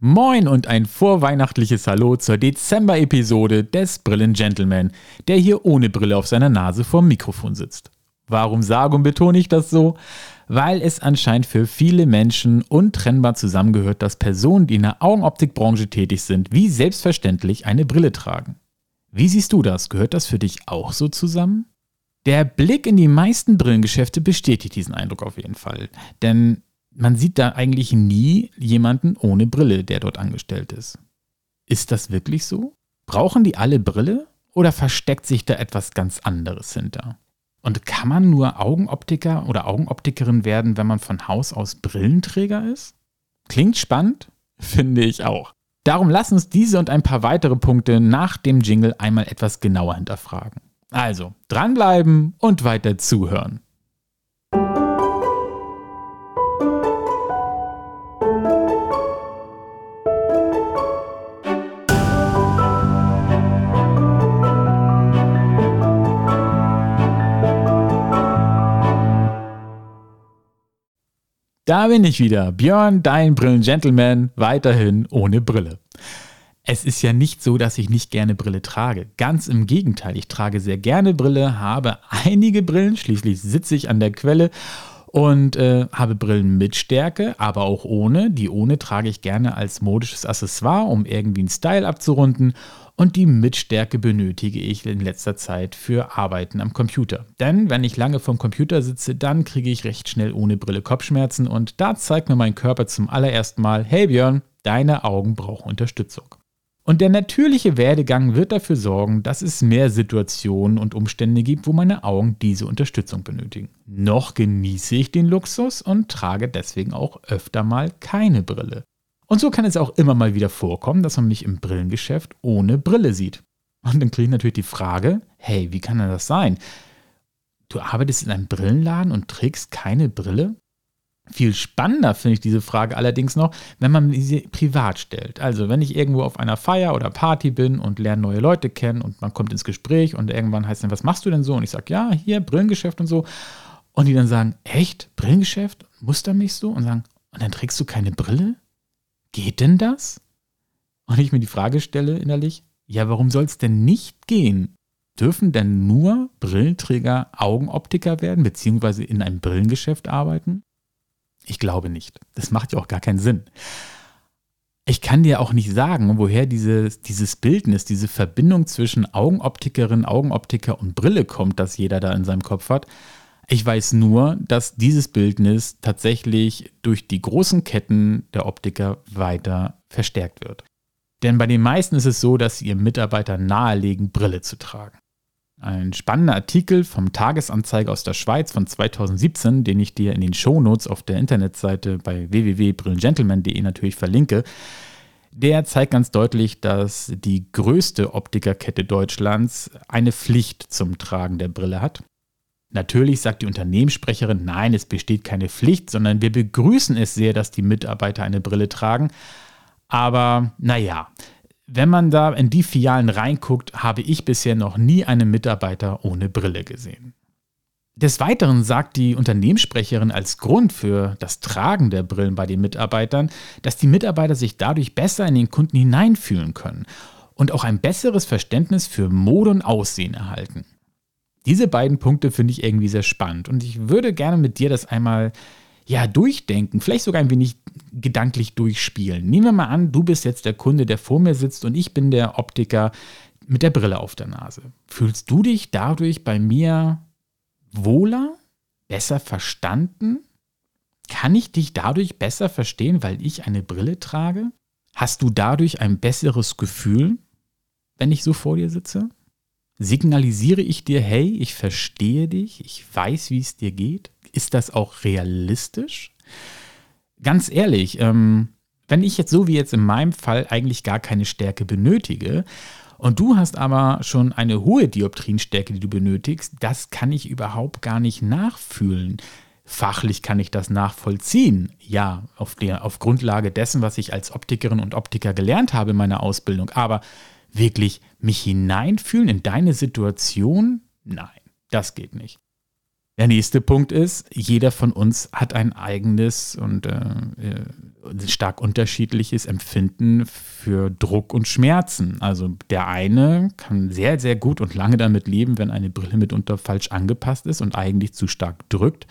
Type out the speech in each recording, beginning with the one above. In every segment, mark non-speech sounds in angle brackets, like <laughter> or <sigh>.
Moin und ein vorweihnachtliches Hallo zur Dezember-Episode des Brillen-Gentleman, der hier ohne Brille auf seiner Nase vorm Mikrofon sitzt. Warum sage und betone ich das so? Weil es anscheinend für viele Menschen untrennbar zusammengehört, dass Personen, die in der Augenoptikbranche tätig sind, wie selbstverständlich eine Brille tragen. Wie siehst du das? Gehört das für dich auch so zusammen? Der Blick in die meisten Brillengeschäfte bestätigt diesen Eindruck auf jeden Fall. Denn man sieht da eigentlich nie jemanden ohne Brille, der dort angestellt ist. Ist das wirklich so? Brauchen die alle Brille oder versteckt sich da etwas ganz anderes hinter? Und kann man nur Augenoptiker oder Augenoptikerin werden, wenn man von Haus aus Brillenträger ist? Klingt spannend? <laughs> Finde ich auch. Darum lass uns diese und ein paar weitere Punkte nach dem Jingle einmal etwas genauer hinterfragen. Also, dranbleiben und weiter zuhören. Da bin ich wieder, Björn, dein Brillen-Gentleman, weiterhin ohne Brille. Es ist ja nicht so, dass ich nicht gerne Brille trage. Ganz im Gegenteil, ich trage sehr gerne Brille, habe einige Brillen, schließlich sitze ich an der Quelle und äh, habe Brillen mit Stärke, aber auch ohne. Die ohne trage ich gerne als modisches Accessoire, um irgendwie einen Style abzurunden und die Mitstärke benötige ich in letzter Zeit für Arbeiten am Computer. Denn wenn ich lange vom Computer sitze, dann kriege ich recht schnell ohne Brille Kopfschmerzen und da zeigt mir mein Körper zum allerersten Mal, hey Björn, deine Augen brauchen Unterstützung. Und der natürliche Werdegang wird dafür sorgen, dass es mehr Situationen und Umstände gibt, wo meine Augen diese Unterstützung benötigen. Noch genieße ich den Luxus und trage deswegen auch öfter mal keine Brille. Und so kann es auch immer mal wieder vorkommen, dass man mich im Brillengeschäft ohne Brille sieht. Und dann kriege ich natürlich die Frage, hey, wie kann denn das sein? Du arbeitest in einem Brillenladen und trägst keine Brille? Viel spannender finde ich diese Frage allerdings noch, wenn man sie privat stellt. Also wenn ich irgendwo auf einer Feier oder Party bin und lerne neue Leute kennen und man kommt ins Gespräch und irgendwann heißt dann, was machst du denn so? Und ich sage, ja, hier Brillengeschäft und so. Und die dann sagen, echt? Brillengeschäft? Muster mich so? Und sagen, und dann trägst du keine Brille? geht denn das? Und ich mir die Frage stelle innerlich, ja, warum soll es denn nicht gehen? Dürfen denn nur Brillenträger Augenoptiker werden, beziehungsweise in einem Brillengeschäft arbeiten? Ich glaube nicht. Das macht ja auch gar keinen Sinn. Ich kann dir auch nicht sagen, woher dieses, dieses Bildnis, diese Verbindung zwischen Augenoptikerin, Augenoptiker und Brille kommt, das jeder da in seinem Kopf hat. Ich weiß nur, dass dieses Bildnis tatsächlich durch die großen Ketten der Optiker weiter verstärkt wird. Denn bei den meisten ist es so, dass sie ihrem Mitarbeiter nahelegen, Brille zu tragen. Ein spannender Artikel vom Tagesanzeiger aus der Schweiz von 2017, den ich dir in den Shownotes auf der Internetseite bei www.brillengentleman.de natürlich verlinke, der zeigt ganz deutlich, dass die größte Optikerkette Deutschlands eine Pflicht zum Tragen der Brille hat. Natürlich sagt die Unternehmenssprecherin, nein, es besteht keine Pflicht, sondern wir begrüßen es sehr, dass die Mitarbeiter eine Brille tragen. Aber naja, wenn man da in die Filialen reinguckt, habe ich bisher noch nie einen Mitarbeiter ohne Brille gesehen. Des Weiteren sagt die Unternehmenssprecherin als Grund für das Tragen der Brillen bei den Mitarbeitern, dass die Mitarbeiter sich dadurch besser in den Kunden hineinfühlen können und auch ein besseres Verständnis für Mode und Aussehen erhalten. Diese beiden Punkte finde ich irgendwie sehr spannend und ich würde gerne mit dir das einmal ja durchdenken, vielleicht sogar ein wenig gedanklich durchspielen. Nehmen wir mal an, du bist jetzt der Kunde, der vor mir sitzt und ich bin der Optiker mit der Brille auf der Nase. Fühlst du dich dadurch bei mir wohler, besser verstanden? Kann ich dich dadurch besser verstehen, weil ich eine Brille trage? Hast du dadurch ein besseres Gefühl, wenn ich so vor dir sitze? Signalisiere ich dir, hey, ich verstehe dich, ich weiß, wie es dir geht? Ist das auch realistisch? Ganz ehrlich, ähm, wenn ich jetzt so wie jetzt in meinem Fall eigentlich gar keine Stärke benötige und du hast aber schon eine hohe Dioptrienstärke, die du benötigst, das kann ich überhaupt gar nicht nachfühlen. Fachlich kann ich das nachvollziehen. Ja, auf, der, auf Grundlage dessen, was ich als Optikerin und Optiker gelernt habe in meiner Ausbildung. Aber wirklich mich hineinfühlen in deine Situation? Nein, das geht nicht. Der nächste Punkt ist, jeder von uns hat ein eigenes und äh, äh, stark unterschiedliches Empfinden für Druck und Schmerzen. Also der eine kann sehr, sehr gut und lange damit leben, wenn eine Brille mitunter falsch angepasst ist und eigentlich zu stark drückt.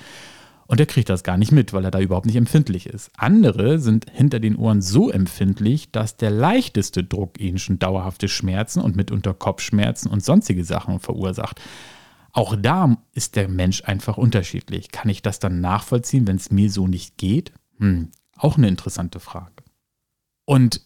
Und er kriegt das gar nicht mit, weil er da überhaupt nicht empfindlich ist. Andere sind hinter den Ohren so empfindlich, dass der leichteste Druck ihnen schon dauerhafte Schmerzen und mitunter Kopfschmerzen und sonstige Sachen verursacht. Auch da ist der Mensch einfach unterschiedlich. Kann ich das dann nachvollziehen, wenn es mir so nicht geht? Hm, auch eine interessante Frage. Und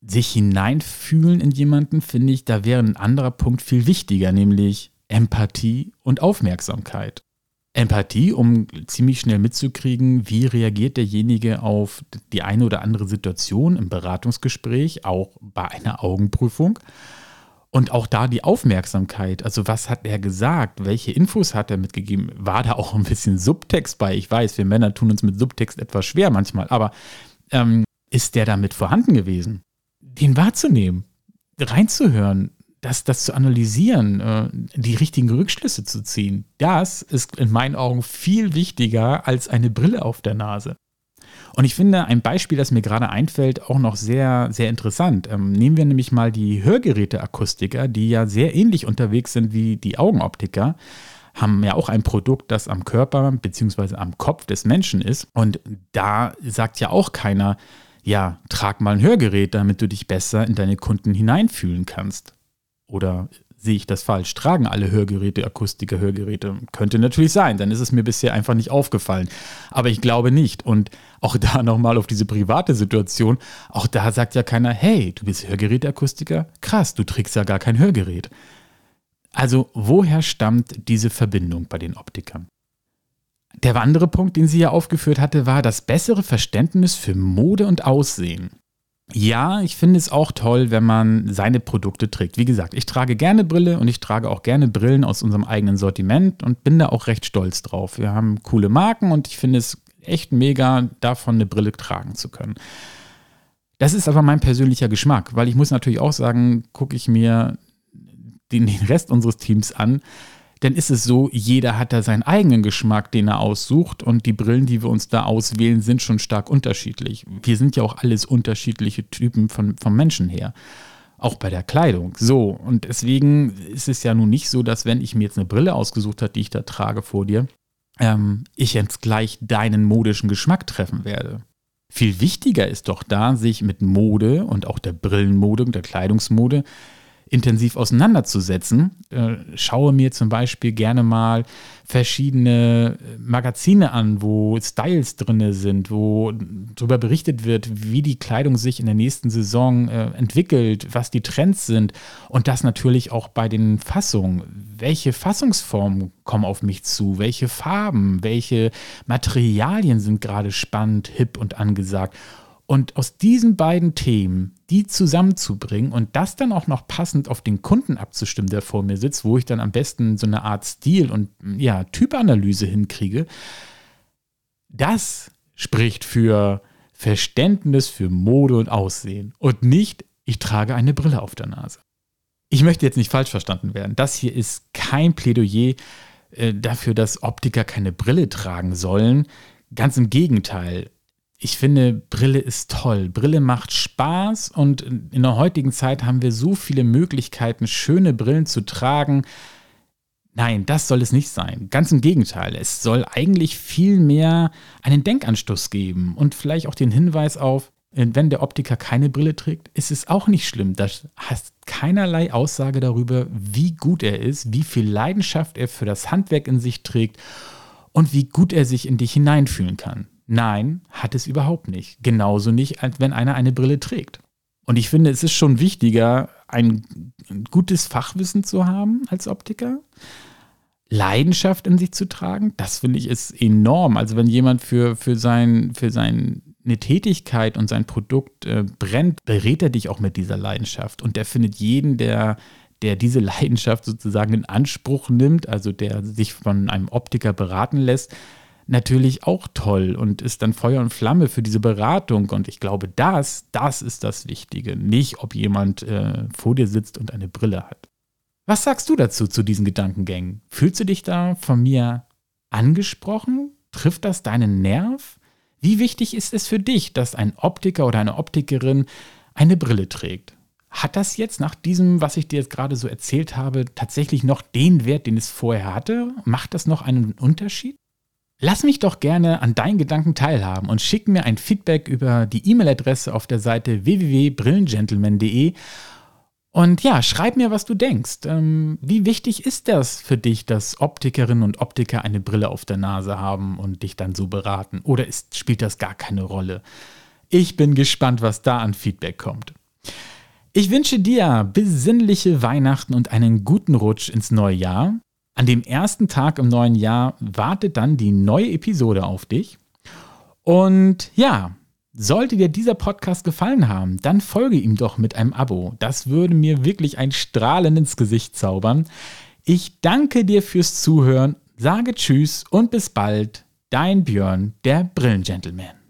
sich hineinfühlen in jemanden, finde ich, da wäre ein anderer Punkt viel wichtiger, nämlich Empathie und Aufmerksamkeit. Empathie, um ziemlich schnell mitzukriegen, wie reagiert derjenige auf die eine oder andere Situation im Beratungsgespräch, auch bei einer Augenprüfung. Und auch da die Aufmerksamkeit, also was hat er gesagt, welche Infos hat er mitgegeben, war da auch ein bisschen Subtext bei. Ich weiß, wir Männer tun uns mit Subtext etwas schwer manchmal, aber ähm, ist der damit vorhanden gewesen? Den wahrzunehmen, reinzuhören, das, das zu analysieren, äh, die richtigen Rückschlüsse zu ziehen, das ist in meinen Augen viel wichtiger als eine Brille auf der Nase. Und ich finde ein Beispiel, das mir gerade einfällt, auch noch sehr, sehr interessant. Ähm, nehmen wir nämlich mal die Hörgeräteakustiker, die ja sehr ähnlich unterwegs sind wie die Augenoptiker haben ja auch ein Produkt, das am Körper bzw. am Kopf des Menschen ist. Und da sagt ja auch keiner, ja, trag mal ein Hörgerät, damit du dich besser in deine Kunden hineinfühlen kannst. Oder sehe ich das falsch? Tragen alle Hörgeräte, Akustiker Hörgeräte? Könnte natürlich sein, dann ist es mir bisher einfach nicht aufgefallen. Aber ich glaube nicht. Und auch da <laughs> nochmal auf diese private Situation, auch da sagt ja keiner, hey, du bist Hörgeräteakustiker? Krass, du trägst ja gar kein Hörgerät. Also woher stammt diese Verbindung bei den Optikern? Der andere Punkt, den sie ja aufgeführt hatte, war das bessere Verständnis für Mode und Aussehen. Ja, ich finde es auch toll, wenn man seine Produkte trägt. Wie gesagt, ich trage gerne Brille und ich trage auch gerne Brillen aus unserem eigenen Sortiment und bin da auch recht stolz drauf. Wir haben coole Marken und ich finde es echt mega, davon eine Brille tragen zu können. Das ist aber mein persönlicher Geschmack, weil ich muss natürlich auch sagen, gucke ich mir den, Rest unseres Teams an, dann ist es so, jeder hat da seinen eigenen Geschmack, den er aussucht und die Brillen, die wir uns da auswählen, sind schon stark unterschiedlich. Wir sind ja auch alles unterschiedliche Typen von, vom Menschen her. Auch bei der Kleidung. So, und deswegen ist es ja nun nicht so, dass wenn ich mir jetzt eine Brille ausgesucht habe, die ich da trage vor dir, ähm, ich jetzt gleich deinen modischen Geschmack treffen werde. Viel wichtiger ist doch da, sich mit Mode und auch der Brillenmode und der Kleidungsmode intensiv auseinanderzusetzen. Äh, schaue mir zum Beispiel gerne mal verschiedene Magazine an, wo Styles drin sind, wo darüber berichtet wird, wie die Kleidung sich in der nächsten Saison äh, entwickelt, was die Trends sind und das natürlich auch bei den Fassungen. Welche Fassungsformen kommen auf mich zu? Welche Farben? Welche Materialien sind gerade spannend, hip und angesagt? Und aus diesen beiden Themen, die zusammenzubringen und das dann auch noch passend auf den Kunden abzustimmen, der vor mir sitzt, wo ich dann am besten so eine Art Stil und ja, Typanalyse hinkriege, das spricht für Verständnis für Mode und Aussehen und nicht, ich trage eine Brille auf der Nase. Ich möchte jetzt nicht falsch verstanden werden. Das hier ist kein Plädoyer äh, dafür, dass Optiker keine Brille tragen sollen. Ganz im Gegenteil ich finde, Brille ist toll. Brille macht Spaß und in der heutigen Zeit haben wir so viele Möglichkeiten, schöne Brillen zu tragen. Nein, das soll es nicht sein. Ganz im Gegenteil. Es soll eigentlich viel mehr einen Denkanstoß geben und vielleicht auch den Hinweis auf, wenn der Optiker keine Brille trägt, ist es auch nicht schlimm. Das hat keinerlei Aussage darüber, wie gut er ist, wie viel Leidenschaft er für das Handwerk in sich trägt und wie gut er sich in dich hineinfühlen kann. Nein, hat es überhaupt nicht. Genauso nicht, als wenn einer eine Brille trägt. Und ich finde, es ist schon wichtiger, ein gutes Fachwissen zu haben als Optiker. Leidenschaft in sich zu tragen, das finde ich ist enorm. Also wenn jemand für, für, sein, für seine Tätigkeit und sein Produkt äh, brennt, berät er dich auch mit dieser Leidenschaft. Und der findet jeden, der, der diese Leidenschaft sozusagen in Anspruch nimmt, also der sich von einem Optiker beraten lässt, natürlich auch toll und ist dann Feuer und Flamme für diese Beratung. Und ich glaube, das, das ist das Wichtige. Nicht, ob jemand äh, vor dir sitzt und eine Brille hat. Was sagst du dazu, zu diesen Gedankengängen? Fühlst du dich da von mir angesprochen? Trifft das deinen Nerv? Wie wichtig ist es für dich, dass ein Optiker oder eine Optikerin eine Brille trägt? Hat das jetzt nach diesem, was ich dir jetzt gerade so erzählt habe, tatsächlich noch den Wert, den es vorher hatte? Macht das noch einen Unterschied? Lass mich doch gerne an deinen Gedanken teilhaben und schick mir ein Feedback über die E-Mail-Adresse auf der Seite www.brillengentleman.de und ja, schreib mir, was du denkst. Ähm, wie wichtig ist das für dich, dass Optikerinnen und Optiker eine Brille auf der Nase haben und dich dann so beraten? Oder ist, spielt das gar keine Rolle? Ich bin gespannt, was da an Feedback kommt. Ich wünsche dir besinnliche Weihnachten und einen guten Rutsch ins neue Jahr. An dem ersten Tag im neuen Jahr wartet dann die neue Episode auf dich. Und ja, sollte dir dieser Podcast gefallen haben, dann folge ihm doch mit einem Abo. Das würde mir wirklich ein Strahlen ins Gesicht zaubern. Ich danke dir fürs Zuhören, sage Tschüss und bis bald. Dein Björn, der Brillengentleman.